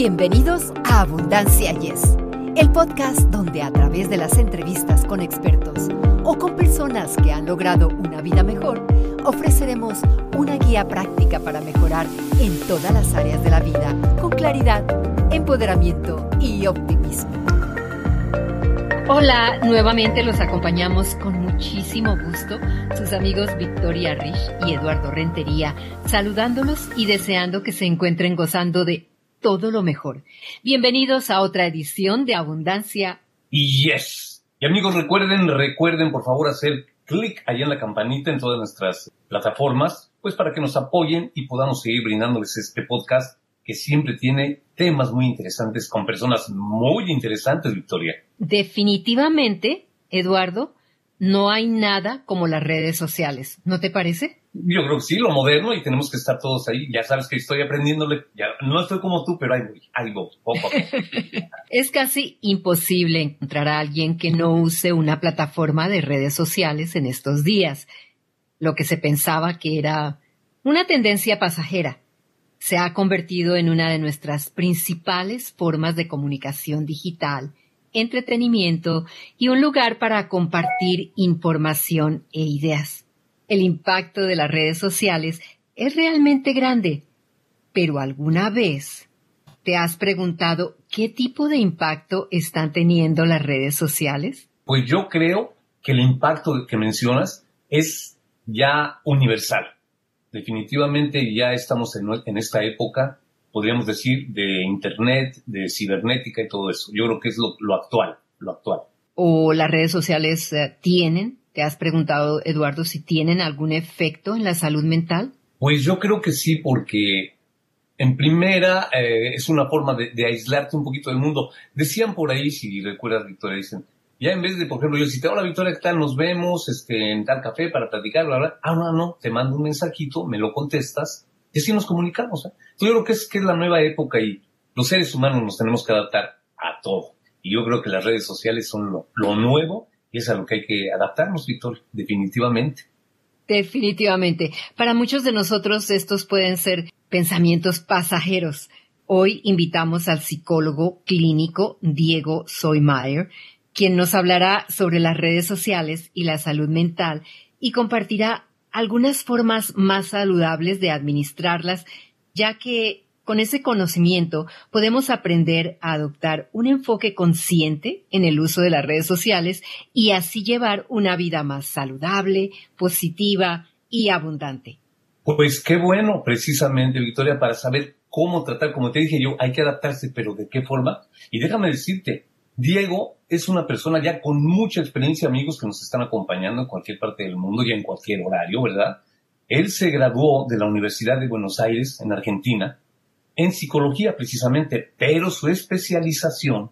Bienvenidos a Abundancia Yes, el podcast donde a través de las entrevistas con expertos o con personas que han logrado una vida mejor, ofreceremos una guía práctica para mejorar en todas las áreas de la vida con claridad, empoderamiento y optimismo. Hola, nuevamente los acompañamos con muchísimo gusto sus amigos Victoria Rich y Eduardo Rentería, saludándolos y deseando que se encuentren gozando de todo lo mejor. Bienvenidos a otra edición de Abundancia. Y yes. Y amigos, recuerden, recuerden por favor hacer clic ahí en la campanita en todas nuestras plataformas, pues para que nos apoyen y podamos seguir brindándoles este podcast que siempre tiene temas muy interesantes con personas muy interesantes, Victoria. Definitivamente, Eduardo, no hay nada como las redes sociales, ¿no te parece? Yo creo que sí, lo moderno y tenemos que estar todos ahí. Ya sabes que estoy aprendiéndole, ya no estoy como tú, pero ahí voy, ahí voy, poco es casi imposible encontrar a alguien que no use una plataforma de redes sociales en estos días. Lo que se pensaba que era una tendencia pasajera se ha convertido en una de nuestras principales formas de comunicación digital entretenimiento y un lugar para compartir información e ideas. El impacto de las redes sociales es realmente grande, pero ¿alguna vez te has preguntado qué tipo de impacto están teniendo las redes sociales? Pues yo creo que el impacto que mencionas es ya universal. Definitivamente ya estamos en, en esta época podríamos decir, de Internet, de cibernética y todo eso. Yo creo que es lo, actual, lo actual. ¿O las redes sociales eh, tienen, te has preguntado, Eduardo, si tienen algún efecto en la salud mental? Pues yo creo que sí, porque en primera eh, es una forma de, aislarte un poquito del mundo. Decían por ahí, si recuerdas, Victoria, dicen, ya en vez de, por ejemplo, yo si te la Victoria, ¿qué tal? Nos vemos este, en tal café para platicar, bla, bla. Ah, no, no, te mando un mensajito, me lo contestas y así nos comunicamos. ¿eh? Yo creo que es, que es la nueva época y los seres humanos nos tenemos que adaptar a todo. Y yo creo que las redes sociales son lo nuevo y es a lo que hay que adaptarnos, Víctor, definitivamente. Definitivamente. Para muchos de nosotros estos pueden ser pensamientos pasajeros. Hoy invitamos al psicólogo clínico Diego Soymayer, quien nos hablará sobre las redes sociales y la salud mental y compartirá algunas formas más saludables de administrarlas, ya que con ese conocimiento podemos aprender a adoptar un enfoque consciente en el uso de las redes sociales y así llevar una vida más saludable, positiva y abundante. Pues qué bueno, precisamente, Victoria, para saber cómo tratar, como te dije yo, hay que adaptarse, pero ¿de qué forma? Y déjame decirte, Diego es una persona ya con mucha experiencia, amigos que nos están acompañando en cualquier parte del mundo y en cualquier horario, ¿verdad? Él se graduó de la Universidad de Buenos Aires, en Argentina, en psicología precisamente, pero su especialización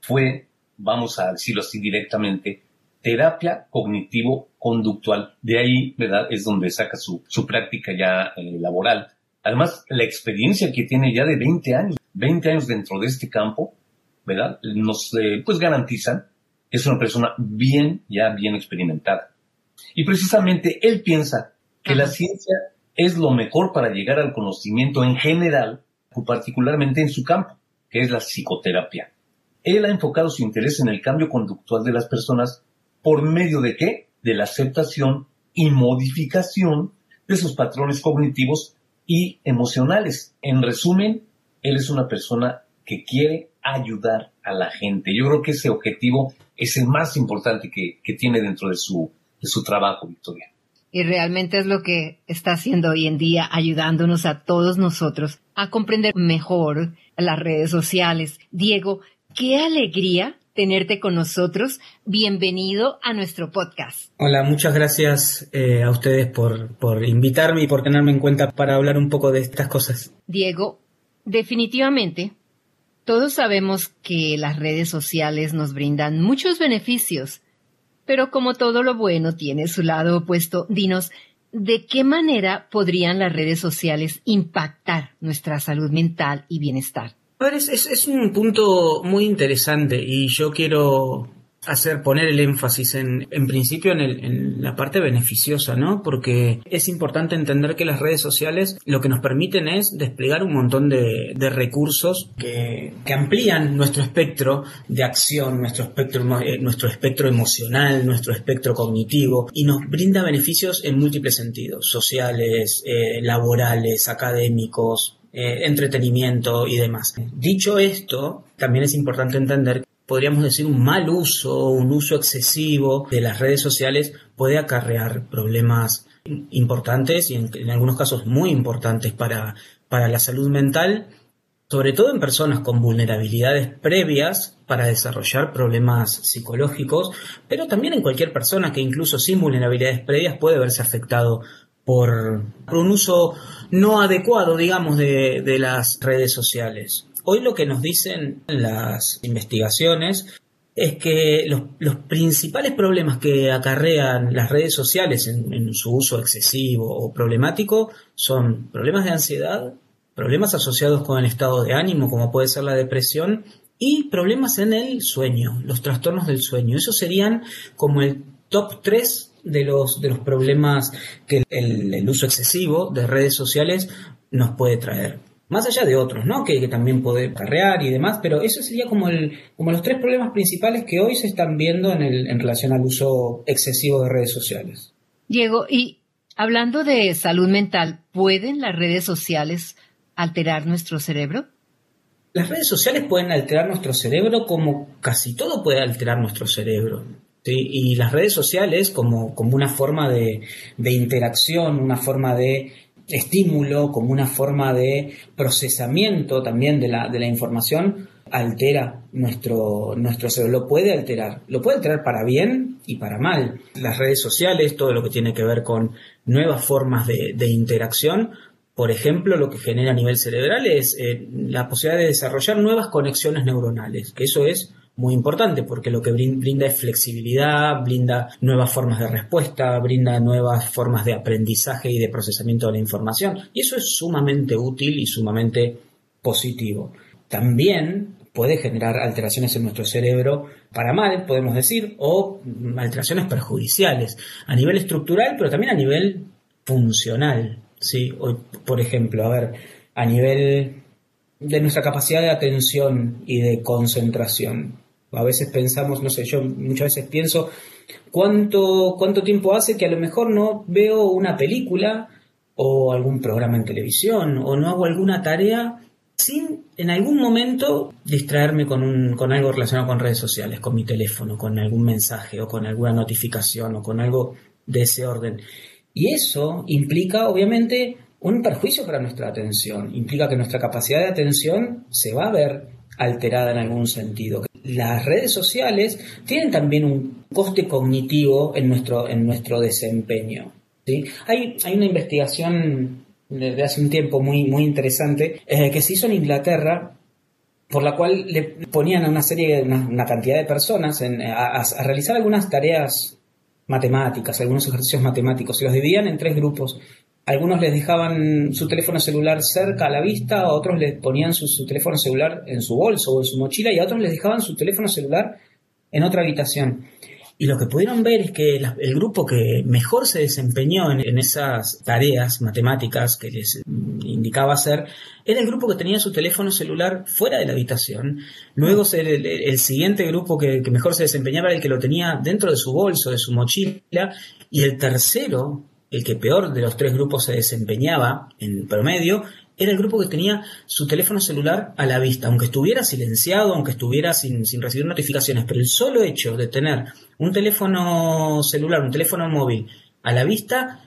fue, vamos a decirlo así directamente, terapia cognitivo-conductual. De ahí, ¿verdad? Es donde saca su, práctica ya eh, laboral. Además, la experiencia que tiene ya de 20 años, 20 años dentro de este campo, ¿verdad? Nos eh, pues garantizan que es una persona bien, ya bien experimentada. Y precisamente él piensa que la ciencia es lo mejor para llegar al conocimiento en general, particularmente en su campo, que es la psicoterapia. Él ha enfocado su interés en el cambio conductual de las personas por medio de qué? De la aceptación y modificación de sus patrones cognitivos y emocionales. En resumen, él es una persona que quiere ayudar a la gente. Yo creo que ese objetivo es el más importante que, tiene dentro de su, de su trabajo, Victoria. Y realmente es lo que está haciendo hoy en día, ayudándonos a todos nosotros a comprender mejor las redes sociales. Diego, qué alegría tenerte con nosotros. Bienvenido a nuestro podcast. Hola, muchas gracias eh, a ustedes por, por invitarme y por tenerme en cuenta para hablar un poco de estas cosas. Diego, definitivamente todos sabemos que las redes sociales nos brindan muchos beneficios, pero como todo lo bueno tiene su lado opuesto, dinos, ¿de qué manera podrían las redes sociales impactar nuestra salud mental y bienestar? A es, un punto muy interesante y yo quiero hacer poner el énfasis en, en principio en, el, en, la parte beneficiosa, ¿no? Porque es importante entender que las redes sociales lo que nos permiten es desplegar un montón de, de recursos que, que, amplían nuestro espectro de acción, nuestro espectro, eh, nuestro espectro emocional, nuestro espectro cognitivo y nos brinda beneficios en múltiples sentidos, sociales, eh, laborales, académicos, eh, entretenimiento y demás. Dicho esto, también es importante entender podríamos decir, un mal uso, un uso excesivo de las redes sociales puede acarrear problemas importantes y en, algunos casos muy importantes para, para la salud mental, sobre todo en personas con vulnerabilidades previas para desarrollar problemas psicológicos, pero también en cualquier persona que incluso sin vulnerabilidades previas puede verse afectado por, un uso no adecuado, digamos, de, de las redes sociales. Hoy lo que nos dicen las investigaciones es que los, principales problemas que acarrean las redes sociales en, su uso excesivo o problemático son problemas de ansiedad, problemas asociados con el estado de ánimo, como puede ser la depresión, y problemas en el sueño, los trastornos del sueño. Esos serían como el top 3 de los, de los problemas que el uso excesivo de redes sociales nos puede traer. Más allá de otros, ¿no? Que, también puede carrear y demás, pero eso sería como, el, como los tres problemas principales que hoy se están viendo en, el, en relación al uso excesivo de redes sociales. Diego, y hablando de salud mental, ¿pueden las redes sociales alterar nuestro cerebro? Las redes sociales pueden alterar nuestro cerebro como casi todo puede alterar nuestro cerebro. Y las redes sociales como, como una forma de, de interacción, una forma de estímulo, como una forma de procesamiento también de la, de la información, altera nuestro, nuestro cerebro, lo puede alterar, lo puede alterar para bien y para mal. Las redes sociales, todo lo que tiene que ver con nuevas formas de, de interacción, por ejemplo, lo que genera a nivel cerebral es eh, la posibilidad de desarrollar nuevas conexiones neuronales, que eso es muy importante porque lo que brinda es flexibilidad, brinda nuevas formas de respuesta, brinda nuevas formas de aprendizaje y de procesamiento de la información. Y eso es sumamente útil y sumamente positivo. También puede generar alteraciones en nuestro cerebro para mal, podemos decir, o alteraciones perjudiciales a nivel estructural, pero también a nivel funcional. ¿sí? por ejemplo, a ver, a nivel de nuestra capacidad de atención y de concentración. A veces pensamos, no sé, yo muchas veces pienso cuánto, cuánto tiempo hace que a lo mejor no veo una película o algún programa en televisión o no hago alguna tarea sin en algún momento distraerme con, un, con algo relacionado con redes sociales, con mi teléfono, con algún mensaje o con alguna notificación o con algo de ese orden. Y eso implica, obviamente, un perjuicio para nuestra atención. Implica que nuestra capacidad de atención se va a ver alterada en algún sentido. Las redes sociales tienen también un coste cognitivo en nuestro, en nuestro desempeño. ¿sí? Hay, hay una investigación desde hace un tiempo muy, muy interesante eh, que se hizo en Inglaterra por la cual le ponían a una serie, una, una cantidad de personas a, a, realizar algunas tareas matemáticas, algunos ejercicios matemáticos, y los dividían en tres grupos. Algunos les dejaban su teléfono celular cerca a la vista, otros les ponían su, teléfono celular en su bolso o en su mochila y a otros les dejaban su teléfono celular en otra habitación. Y lo que pudieron ver es que el grupo que mejor se desempeñó en, esas tareas matemáticas que les indicaba hacer era el grupo que tenía su teléfono celular fuera de la habitación. Luego el, siguiente grupo que, que mejor se desempeñaba era el que lo tenía dentro de su bolso, de su mochila. Y el tercero, el que peor de los tres grupos se desempeñaba en promedio, era el grupo que tenía su teléfono celular a la vista, aunque estuviera silenciado, aunque estuviera sin, sin, recibir notificaciones, pero el solo hecho de tener un teléfono celular, un teléfono móvil a la vista,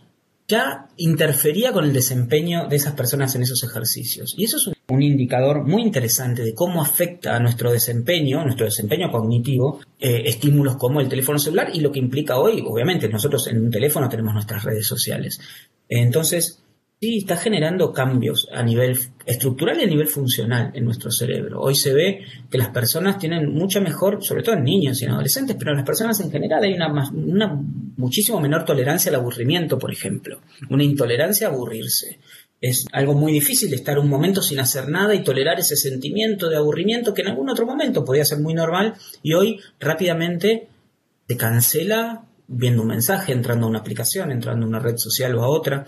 ya interfería con el desempeño de esas personas en esos ejercicios. Y eso es un indicador muy interesante de cómo afecta a nuestro desempeño, nuestro desempeño cognitivo, eh, estímulos como el teléfono celular y lo que implica hoy, obviamente, nosotros en un teléfono tenemos nuestras redes sociales. Entonces, sí está generando cambios a nivel estructural y a nivel funcional en nuestro cerebro. Hoy se ve que las personas tienen mucha mejor, sobre todo en niños y en adolescentes, pero en las personas en general hay una, una muchísimo menor tolerancia al aburrimiento, por ejemplo, una intolerancia a aburrirse. Es algo muy difícil estar un momento sin hacer nada y tolerar ese sentimiento de aburrimiento que en algún otro momento podía ser muy normal y hoy rápidamente te cancela viendo un mensaje, entrando a una aplicación, entrando a una red social o a otra.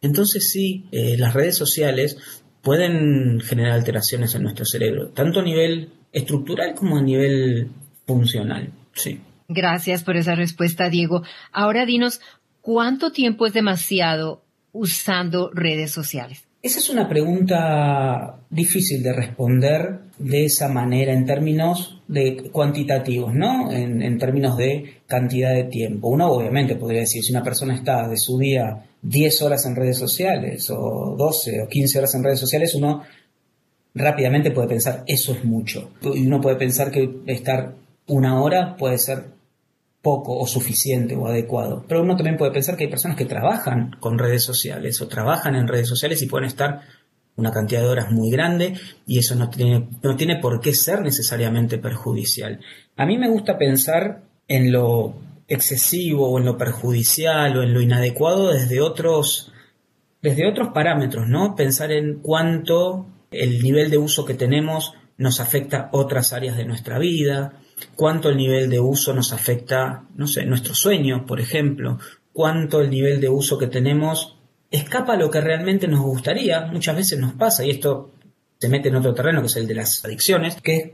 Entonces sí, eh, las redes sociales pueden generar alteraciones en nuestro cerebro, tanto a nivel estructural como a nivel funcional. Sí. Gracias por esa respuesta, Diego. Ahora dinos, ¿cuánto tiempo es demasiado usando redes sociales? Esa es una pregunta difícil de responder de esa manera en términos de cuantitativos, ¿no? En, términos de cantidad de tiempo. Uno obviamente podría decir, si una persona está de su día 10 horas en redes sociales o 12 o 15 horas en redes sociales, uno rápidamente puede pensar, eso es mucho. Y uno puede pensar que estar una hora puede ser poco o suficiente o adecuado. Pero uno también puede pensar que hay personas que trabajan con redes sociales o trabajan en redes sociales y pueden estar una cantidad de horas muy grande y eso no tiene, no tiene por qué ser necesariamente perjudicial. A mí me gusta pensar en lo excesivo o en lo perjudicial o en lo inadecuado desde otros, desde otros parámetros, ¿no? Pensar en cuánto el nivel de uso que tenemos nos afecta otras áreas de nuestra vida, cuánto el nivel de uso nos afecta, no sé, nuestro sueño, por ejemplo, cuánto el nivel de uso que tenemos escapa a lo que realmente nos gustaría, muchas veces nos pasa, y esto se mete en otro terreno que es el de las adicciones, que es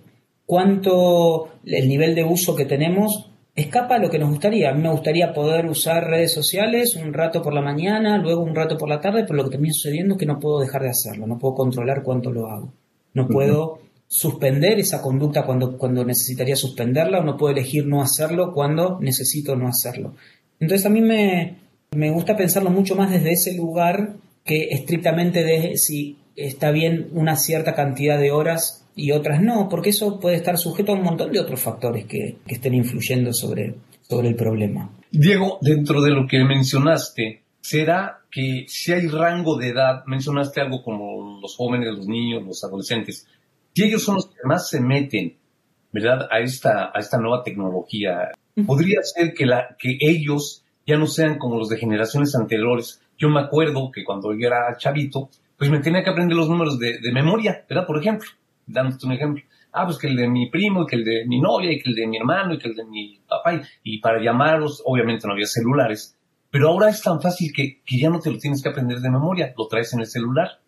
cuánto el nivel de uso que tenemos escapa a lo que nos gustaría. A mí me gustaría poder usar redes sociales un rato por la mañana, luego un rato por la tarde, pero lo que termina sucediendo es que no puedo dejar de hacerlo, no puedo controlar cuánto lo hago. No puedo suspender esa conducta cuando, cuando necesitaría suspenderla o no puedo elegir no hacerlo cuando necesito no hacerlo. Entonces a mí me, me gusta pensarlo mucho más desde ese lugar que estrictamente de si está bien una cierta cantidad de horas y otras no, porque eso puede estar sujeto a un montón de otros factores que, que estén influyendo sobre, sobre el problema. Diego, dentro de lo que mencionaste, ¿será que si hay rango de edad, mencionaste algo como los jóvenes, los niños, los adolescentes, si ellos son los que más se meten, ¿verdad? A esta, a esta nueva tecnología. Podría ser que, la, que ellos ya no sean como los de generaciones anteriores. Yo me acuerdo que cuando yo era chavito, pues me tenía que aprender los números de, de memoria, ¿verdad? Por ejemplo, dándote un ejemplo. Ah, pues que el de mi primo, que el de mi novia, y que el de mi hermano, y que el de mi papá. Y, para llamarlos, obviamente no había celulares. Pero ahora es tan fácil que, que ya no te lo tienes que aprender de memoria, lo traes en el celular.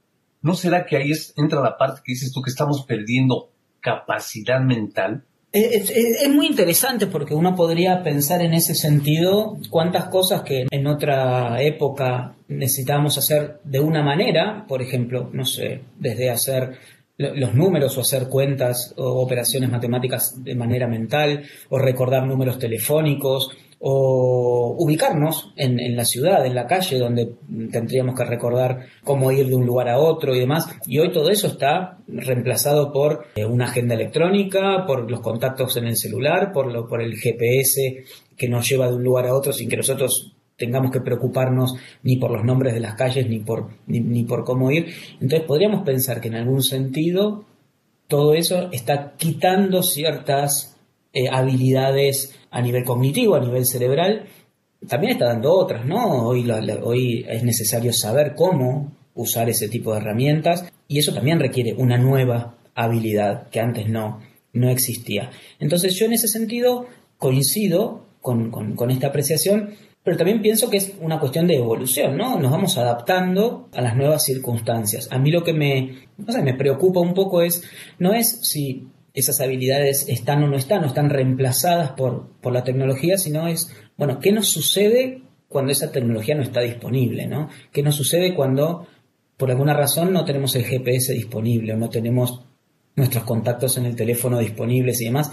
¿No será que ahí entra la parte que dices tú que estamos perdiendo capacidad mental? Es, muy interesante porque uno podría pensar en ese sentido cuántas cosas que en otra época necesitábamos hacer de una manera, por ejemplo, no sé, desde hacer los números o hacer cuentas o operaciones matemáticas de manera mental o recordar números telefónicos o ubicarnos en, la ciudad, en la calle, donde tendríamos que recordar cómo ir de un lugar a otro y demás. Y hoy todo eso está reemplazado por eh, una agenda electrónica, por los contactos en el celular, por, lo, por el GPS que nos lleva de un lugar a otro sin que nosotros tengamos que preocuparnos ni por los nombres de las calles ni por, ni por cómo ir. Entonces podríamos pensar que en algún sentido todo eso está quitando ciertas eh, habilidades a nivel cognitivo, a nivel cerebral, también está dando otras, ¿no? Hoy, hoy es necesario saber cómo usar ese tipo de herramientas y eso también requiere una nueva habilidad que antes no, no existía. Entonces yo en ese sentido coincido con, con, esta apreciación, pero también pienso que es una cuestión de evolución, ¿no? Nos vamos adaptando a las nuevas circunstancias. A mí lo que me, me preocupa un poco es, no es si esas habilidades están o no están, o están reemplazadas por, por la tecnología, sino es, bueno, ¿qué nos sucede cuando esa tecnología no está disponible? ¿no? ¿Qué nos sucede cuando por alguna razón no tenemos el GPS disponible o no tenemos nuestros contactos en el teléfono disponibles y demás?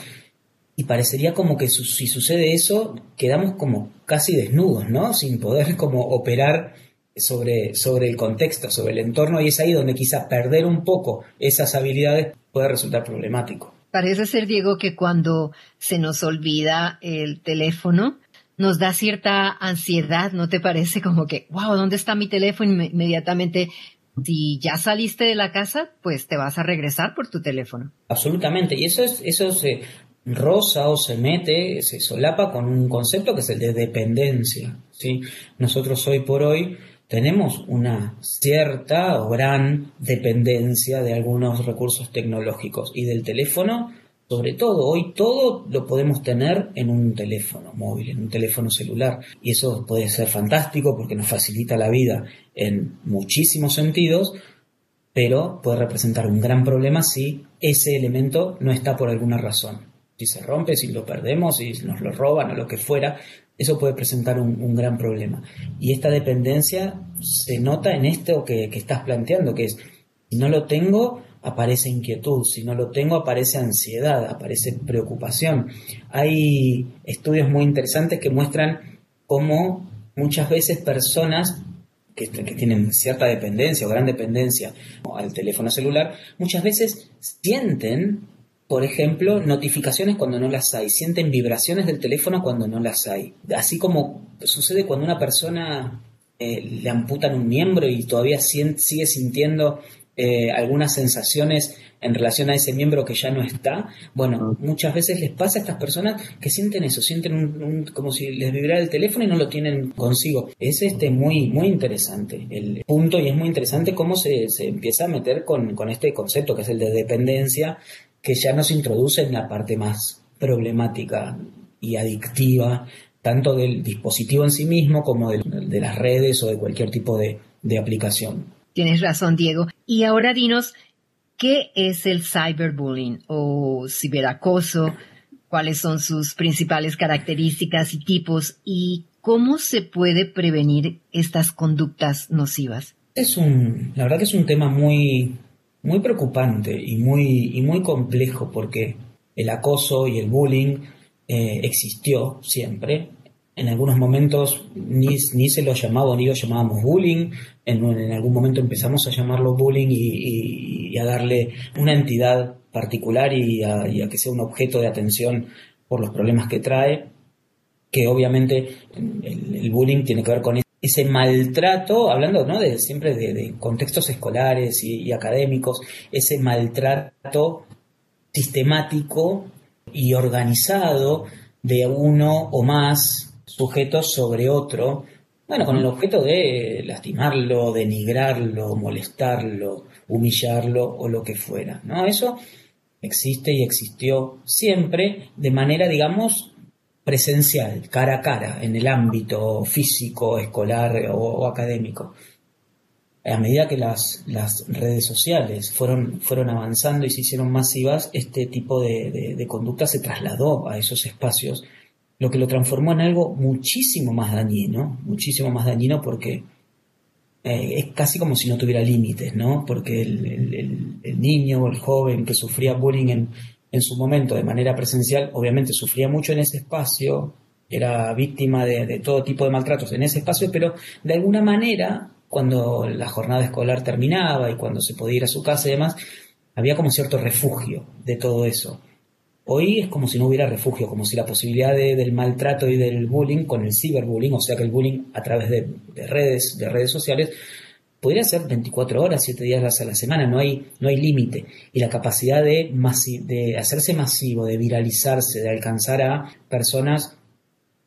Y parecería como que si sucede eso, quedamos como casi desnudos, ¿no? Sin poder como operar sobre, sobre el contexto, sobre el entorno, y es ahí donde quizá perder un poco esas habilidades puede resultar problemático. Parece ser, Diego, que cuando se nos olvida el teléfono, nos da cierta ansiedad, ¿no te parece? Como que, wow, ¿dónde está mi teléfono? Inmediatamente, si ya saliste de la casa, pues te vas a regresar por tu teléfono. Absolutamente, y eso es, eso se rosa o se mete, se solapa con un concepto que es el de dependencia. ¿sí? Nosotros hoy por hoy tenemos una cierta o gran dependencia de algunos recursos tecnológicos y del teléfono, sobre todo. Hoy todo lo podemos tener en un teléfono móvil, en un teléfono celular. Y eso puede ser fantástico porque nos facilita la vida en muchísimos sentidos, pero puede representar un gran problema si ese elemento no está por alguna razón. Si se rompe, si lo perdemos, si nos lo roban o lo que fuera, eso puede presentar un, gran problema. Y esta dependencia se nota en esto que, estás planteando, que es, si no lo tengo, aparece inquietud, si no lo tengo, aparece ansiedad, aparece preocupación. Hay estudios muy interesantes que muestran cómo muchas veces personas que, tienen cierta dependencia o gran dependencia al teléfono celular, muchas veces sienten, por ejemplo, notificaciones cuando no las hay, sienten vibraciones del teléfono cuando no las hay. Así como sucede cuando una persona eh, le amputan un miembro y todavía sigue sintiendo eh, algunas sensaciones en relación a ese miembro que ya no está. Bueno, muchas veces les pasa a estas personas que sienten eso, sienten un, como si les vibrara el teléfono y no lo tienen consigo. Es este muy, muy interesante el punto y es muy interesante cómo se, se empieza a meter con, con este concepto que es el de dependencia, que ya nos introduce en la parte más problemática y adictiva tanto del dispositivo en sí mismo como de, de las redes o de cualquier tipo de, de aplicación. Tienes razón, Diego. Y ahora dinos, ¿qué es el cyberbullying o ciberacoso? ¿Cuáles son sus principales características y tipos? ¿Y cómo se puede prevenir estas conductas nocivas? Es un, la verdad que es un tema muy, muy preocupante y muy, y muy complejo porque el acoso y el bullying eh, existió siempre, en algunos momentos ni, ni, se lo llamaba ni lo llamábamos bullying, en, en, algún momento empezamos a llamarlo bullying y, a darle una entidad particular y a, que sea un objeto de atención por los problemas que trae, que obviamente el, bullying tiene que ver con ese maltrato, hablando ¿no? de, siempre de, contextos escolares y académicos, ese maltrato sistemático y organizado de uno o más sujetos sobre otro, bueno, con el objeto de lastimarlo, denigrarlo, molestarlo, humillarlo o lo que fuera, ¿no? Eso existe y existió siempre de manera, digamos, presencial, cara a cara, en el ámbito físico, escolar o, académico. A medida que las, las, redes sociales fueron, fueron avanzando y se hicieron masivas, este tipo de, conducta se trasladó a esos espacios lo que lo transformó en algo muchísimo más dañino, muchísimo más dañino porque eh, es casi como si no tuviera límites, ¿no? Porque el, niño o el joven que sufría bullying en, en, su momento de manera presencial, obviamente sufría mucho en ese espacio, era víctima de, de todo tipo de maltratos en ese espacio, pero de alguna manera, cuando la jornada escolar terminaba y cuando se podía ir a su casa y demás, había como cierto refugio de todo eso. Hoy es como si no hubiera refugio, como si la posibilidad del maltrato y del bullying con el ciberbullying, o sea que el bullying a través de, redes, de redes sociales, podría ser 24 horas, 7 días a la semana, no hay, no hay límite. Y la capacidad de, hacerse masivo, de viralizarse, de alcanzar a personas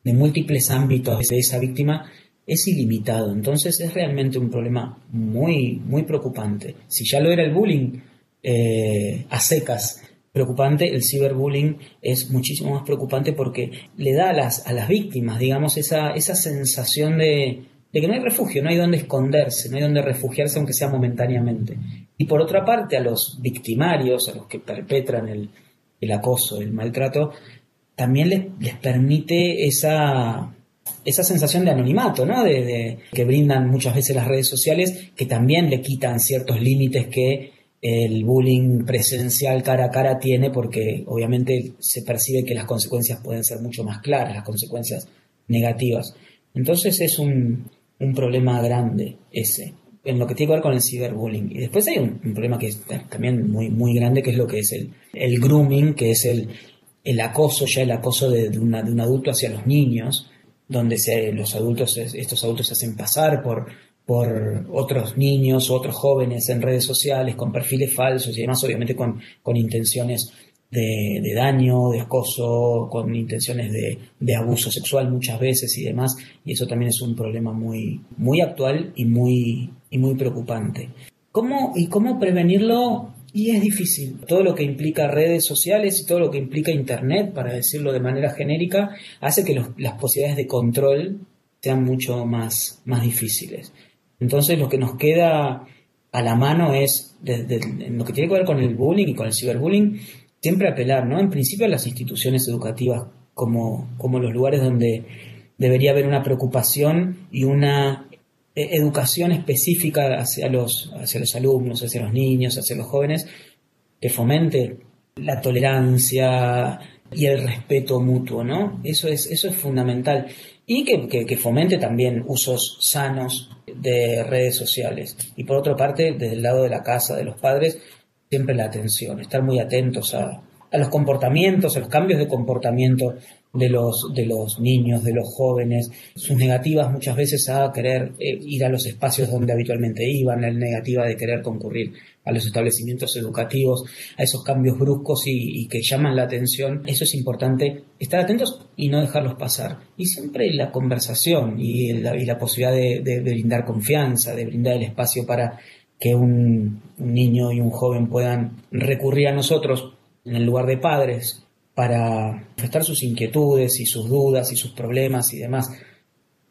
de múltiples ámbitos de esa víctima es ilimitado. Entonces es realmente un problema muy, muy preocupante. Si ya lo era el bullying eh, a secas, preocupante, el ciberbullying es muchísimo más preocupante porque le da a las, a las víctimas, digamos, esa, esa sensación de, que no hay refugio, no hay donde esconderse, no hay donde refugiarse aunque sea momentáneamente. Y por otra parte, a los victimarios, a los que perpetran el, acoso, el maltrato, también les, permite esa, esa sensación de anonimato, ¿no? de, que brindan muchas veces las redes sociales, que también le quitan ciertos límites que el bullying presencial cara a cara tiene porque obviamente se percibe que las consecuencias pueden ser mucho más claras, las consecuencias negativas. Entonces es un, un problema grande ese, en lo que tiene que ver con el ciberbullying. Y después hay un, problema que es también muy, muy grande, que es lo que es el, el grooming, que es el, el acoso, ya el acoso de, de, una, de un adulto hacia los niños, donde se, los adultos, estos adultos se hacen pasar por por otros niños, otros jóvenes en redes sociales con perfiles falsos y demás, obviamente con, con intenciones de, daño, de acoso, con intenciones de, abuso sexual muchas veces y demás, y eso también es un problema muy, muy actual y muy, y muy preocupante. ¿Cómo, ¿Y cómo prevenirlo? Y es difícil. Todo lo que implica redes sociales y todo lo que implica Internet, para decirlo de manera genérica, hace que las posibilidades de control sean mucho más, más difíciles. Entonces lo que nos queda a la mano es, lo que tiene que ver con el bullying y con el ciberbullying, siempre apelar, ¿no? En principio a las instituciones educativas como, como los lugares donde debería haber una preocupación y una eh, educación específica hacia los, hacia los alumnos, hacia los niños, hacia los jóvenes, que fomente la tolerancia y el respeto mutuo, ¿no? Eso es, eso es fundamental. Y que, que fomente también usos sanos de redes sociales. Y por otra parte, desde el lado de la casa, de los padres, siempre la atención, estar muy atentos a, los comportamientos, a los cambios de comportamiento de los, de los niños, de los jóvenes, sus negativas muchas veces a querer eh, ir a los espacios donde habitualmente iban, la negativa de querer concurrir a los establecimientos educativos, a esos cambios bruscos y, que llaman la atención, eso es importante, estar atentos y no dejarlos pasar. Y siempre la conversación y la posibilidad de brindar confianza, de brindar el espacio para que un, niño y un joven puedan recurrir a nosotros en el lugar de padres para manifestar sus inquietudes y sus dudas y sus problemas y demás.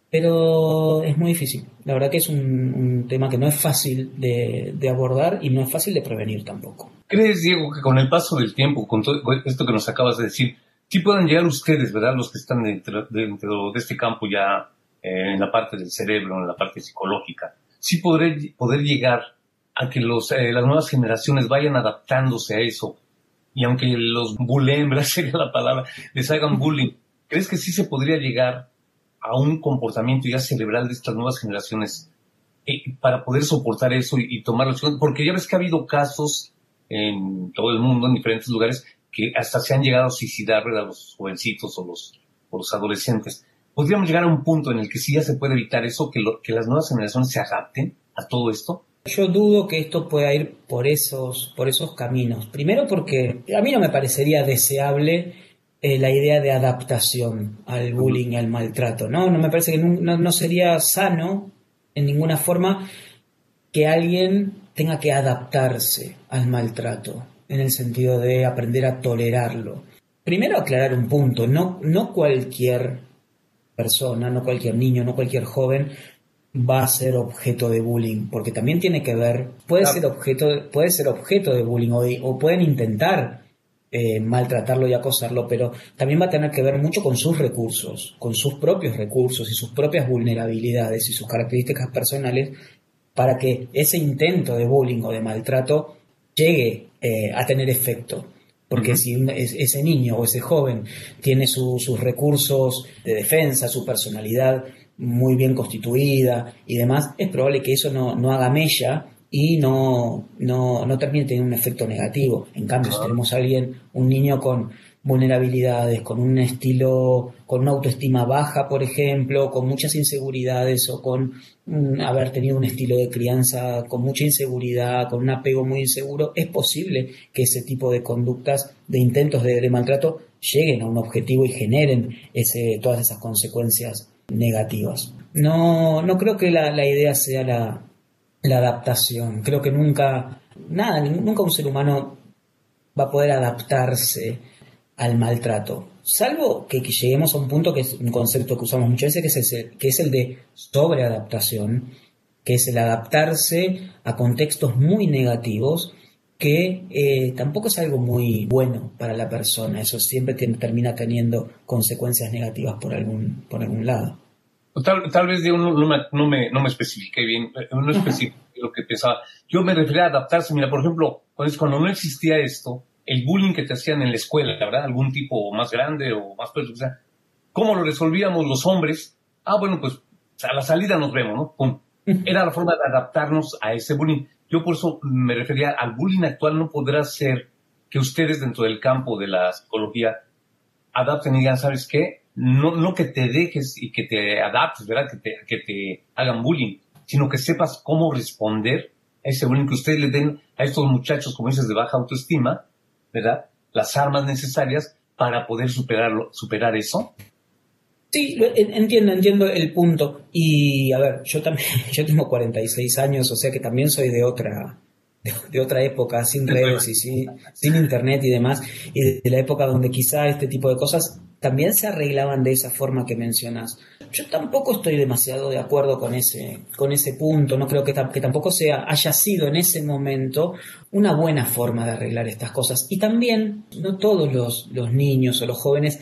Pero es muy difícil. La verdad que es un, tema que no es fácil de, abordar y no es fácil de prevenir tampoco. ¿Crees, Diego, que con el paso del tiempo, con todo esto que nos acabas de decir, sí puedan llegar ustedes, ¿verdad? Los que están dentro, de este campo ya eh, en la parte del cerebro, en la parte psicológica, sí podré, poder llegar a que los, eh, las nuevas generaciones vayan adaptándose a eso. Y aunque los bulembras sería la palabra, les hagan bullying, ¿crees que sí se podría llegar a un comportamiento ya cerebral de estas nuevas generaciones eh, para poder soportar eso y, tomarlo? Porque ya ves que ha habido casos en todo el mundo, en diferentes lugares, que hasta se han llegado a suicidar a los jovencitos o los, o los adolescentes. ¿Podríamos llegar a un punto en el que sí ya se puede evitar eso, que, lo, que las nuevas generaciones se adapten a todo esto? Yo dudo que esto pueda ir por esos, por esos caminos. Primero porque a mí no me parecería deseable eh, la idea de adaptación al bullying y al maltrato. ¿no? no me parece que no, sería sano en ninguna forma que alguien tenga que adaptarse al maltrato, en el sentido de aprender a tolerarlo. Primero aclarar un punto, no, no cualquier persona, no cualquier niño, no cualquier joven va a ser objeto de bullying, porque también tiene que ver, puede ser objeto, puede ser objeto de bullying o, pueden intentar eh, maltratarlo y acosarlo, pero también va a tener que ver mucho con sus recursos, con sus propios recursos y sus propias vulnerabilidades y sus características personales para que ese intento de bullying o de maltrato llegue eh, a tener efecto. Porque si ese niño o ese joven tiene sus recursos de defensa, su personalidad muy bien constituida y demás, es probable que eso no, no haga mella y no, no, no termine teniendo un efecto negativo. En cambio, si tenemos a alguien, un niño con vulnerabilidades, con un estilo, con una autoestima baja, por ejemplo, con muchas inseguridades o con haber tenido un estilo de crianza con mucha inseguridad, con un apego muy inseguro, es posible que ese tipo de conductas, de intentos de, maltrato, lleguen a un objetivo y generen ese, todas esas consecuencias negativas. No, no creo que la, idea sea la, adaptación. Creo que nunca, nada, nunca un ser humano va a poder adaptarse al maltrato. Salvo que, lleguemos a un punto que es un concepto que usamos muchas veces, que es el, que es el de sobreadaptación, que es el adaptarse a contextos muy negativos que eh, tampoco es algo muy bueno para la persona. Eso siempre termina teniendo consecuencias negativas por algún, por algún lado. Tal, tal vez no, no, me, no, me, no me especifiqué bien, eh, no especifiqué lo que pensaba. Yo me refería a adaptarse. Mira, por ejemplo, cuando no existía esto, el bullying que te hacían en la escuela, ¿verdad? Algún tipo más grande o más pequeño, o sea, ¿cómo lo resolvíamos los hombres? Ah, bueno, pues a la salida nos vemos, ¿no? Pum. Era la forma de adaptarnos a ese bullying. Yo por eso me refería al bullying actual, no podrá ser que ustedes dentro del campo de la psicología adapten y digan, ¿sabes qué? No, no que te dejes y que te adaptes, ¿verdad? Que te, que te hagan bullying, sino que sepas cómo responder a ese bullying que ustedes le den a estos muchachos, como dices, de baja autoestima, ¿verdad? las armas necesarias para poder superarlo, superar eso? Sí, entiendo, entiendo el punto. Y a ver, yo también, yo tengo 46 años, o sea que también soy de otra, de, otra época, sin redes y sin, sin, internet y demás, y de, la época donde quizá este tipo de cosas también se arreglaban de esa forma que mencionas. Yo tampoco estoy demasiado de acuerdo con ese, con ese punto, no creo que, que tampoco sea, haya sido en ese momento una buena forma de arreglar estas cosas. Y también, no todos los, los niños o los jóvenes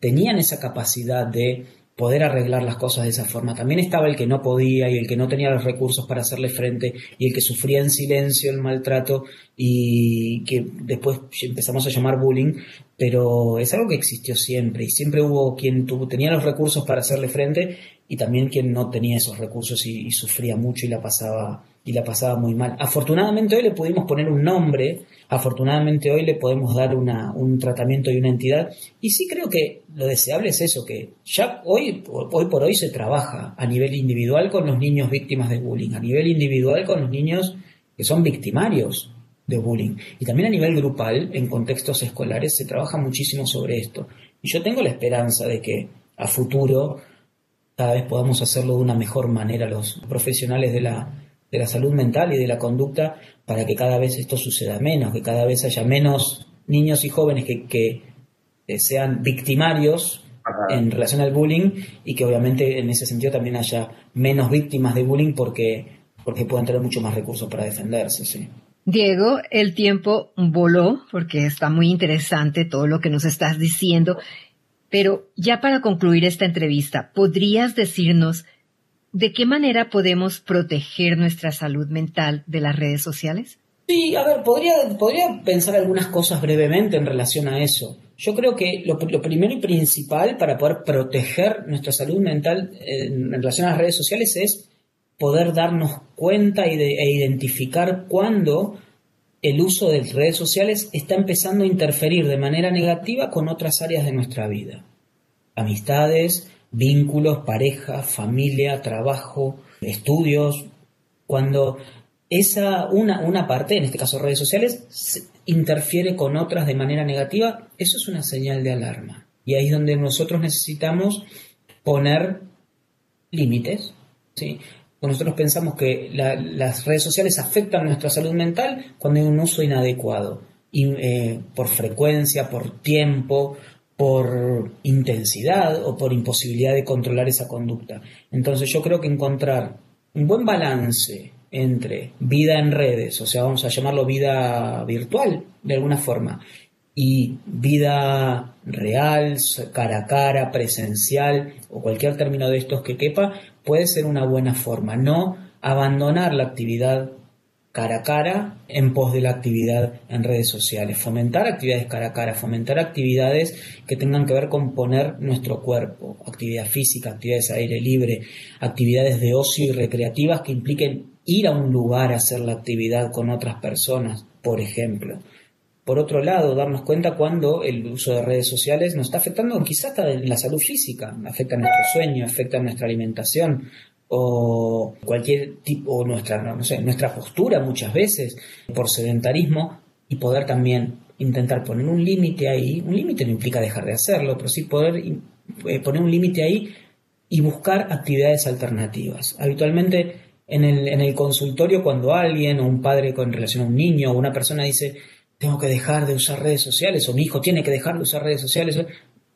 tenían esa capacidad de poder arreglar las cosas de esa forma. También estaba el que no podía y el que no tenía los recursos para hacerle frente y el que sufría en silencio el maltrato y que después empezamos a llamar bullying, pero es algo que existió siempre y siempre hubo quien tenía los recursos para hacerle frente y también quien no tenía esos recursos y, sufría mucho y la pasaba y la pasaba muy mal. Afortunadamente hoy le pudimos poner un nombre Afortunadamente hoy le podemos dar un tratamiento y una entidad. Y sí creo que lo deseable es eso, que ya hoy, hoy por hoy se trabaja a nivel individual con los niños víctimas de bullying, a nivel individual con los niños que son victimarios de bullying. Y también a nivel grupal, en contextos escolares, se trabaja muchísimo sobre esto. Y yo tengo la esperanza de que a futuro cada vez podamos hacerlo de una mejor manera los profesionales de la, de la salud mental y de la conducta para que cada vez esto suceda menos, que cada vez haya menos niños y jóvenes que, eh, sean victimarios en relación al bullying y que obviamente en ese sentido también haya menos víctimas de bullying porque, porque puedan tener mucho más recursos para defenderse. ¿sí? Diego, el tiempo voló porque está muy interesante todo lo que nos estás diciendo, pero ya para concluir esta entrevista, ¿podrías decirnos ¿De qué manera podemos proteger nuestra salud mental de las redes sociales? Sí, a ver, podría, podría pensar algunas cosas brevemente en relación a eso. Yo creo que lo, primero y principal para poder proteger nuestra salud mental en, relación a las redes sociales es poder darnos cuenta e identificar cuándo el uso de redes sociales está empezando a interferir de manera negativa con otras áreas de nuestra vida. Amistades, vínculos, pareja, familia, trabajo, estudios, cuando esa una, una parte, en este caso redes sociales, interfiere con otras de manera negativa, eso es una señal de alarma. Y ahí es donde nosotros necesitamos poner límites. ¿sí? Nosotros pensamos que las redes sociales afectan nuestra salud mental cuando hay un uso inadecuado, y, eh, por frecuencia, por tiempo, por intensidad o por imposibilidad de controlar esa conducta. Entonces yo creo que encontrar un buen balance entre vida en redes, o sea, vamos a llamarlo vida virtual de alguna forma, y vida real, cara a cara, presencial o cualquier término de estos que quepa, puede ser una buena forma. No abandonar la actividad cara a cara en pos de la actividad en redes sociales, fomentar actividades cara a cara, fomentar actividades que tengan que ver con poner nuestro cuerpo, actividad física, actividades aire libre, actividades de ocio y recreativas que impliquen ir a un lugar a hacer la actividad con otras personas, por ejemplo. Por otro lado, darnos cuenta cuando el uso de redes sociales nos está afectando quizás hasta en la salud física, afecta nuestro sueño, afecta nuestra alimentación, o cualquier tipo, nuestra, no sé, nuestra postura muchas veces por sedentarismo y poder también intentar poner un límite ahí, un límite no implica dejar de hacerlo, pero sí poder eh, poner un límite ahí y buscar actividades alternativas. Habitualmente en el, en el consultorio cuando alguien o un padre con relación a un niño o una persona dice tengo que dejar de usar redes sociales o mi hijo tiene que dejar de usar redes sociales,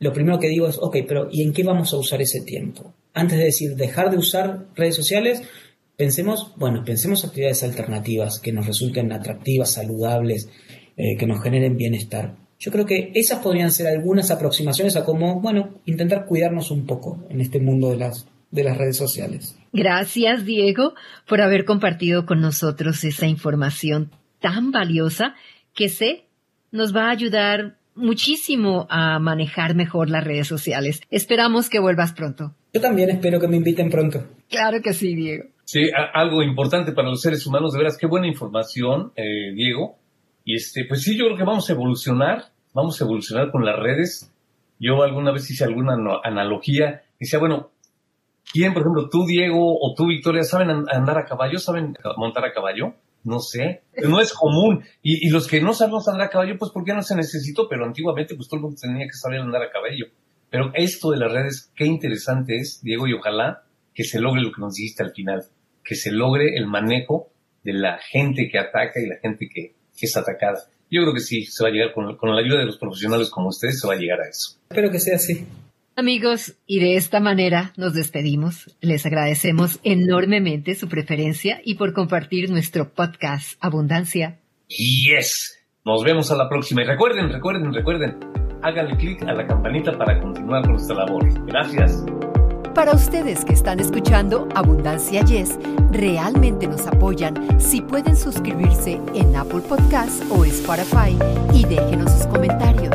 lo primero que digo es, ok, pero ¿y en qué vamos a usar ese tiempo? Antes de decir dejar de usar redes sociales, pensemos, bueno, pensemos actividades alternativas que nos resulten atractivas, saludables, eh, que nos generen bienestar. Yo creo que esas podrían ser algunas aproximaciones a cómo, bueno, intentar cuidarnos un poco en este mundo de las, de las redes sociales. Gracias, Diego, por haber compartido con nosotros esa información tan valiosa que sé nos va a ayudar muchísimo a manejar mejor las redes sociales. Esperamos que vuelvas pronto. Yo también espero que me inviten pronto. Claro que sí, Diego. Sí, algo importante para los seres humanos, de veras, qué buena información, eh, Diego. Y este, pues sí, yo creo que vamos a evolucionar, vamos a evolucionar con las redes. Yo alguna vez hice alguna analogía, decía, bueno, ¿quién, por ejemplo, tú, Diego, o tú, Victoria, saben andar a caballo, saben montar a caballo? No sé, no es común. Y, los que no sabemos andar a caballo, pues porque no se necesitó, pero antiguamente pues todo el mundo tenía que saber andar a caballo. Pero esto de las redes, qué interesante es, Diego, y ojalá que se logre lo que nos dijiste al final, que se logre el manejo de la gente que ataca y la gente que, es atacada. Yo creo que sí, se va a llegar con, con la ayuda de los profesionales como ustedes, se va a llegar a eso. Espero que sea así. Amigos, y de esta manera nos despedimos. Les agradecemos enormemente su preferencia y por compartir nuestro podcast Abundancia. Yes. Nos vemos a la próxima. Y recuerden, recuerden, recuerden, háganle clic a la campanita para continuar con nuestra labor. Gracias. Para ustedes que están escuchando Abundancia Yes, realmente nos apoyan si pueden suscribirse en Apple Podcast o Spotify y déjenos sus comentarios.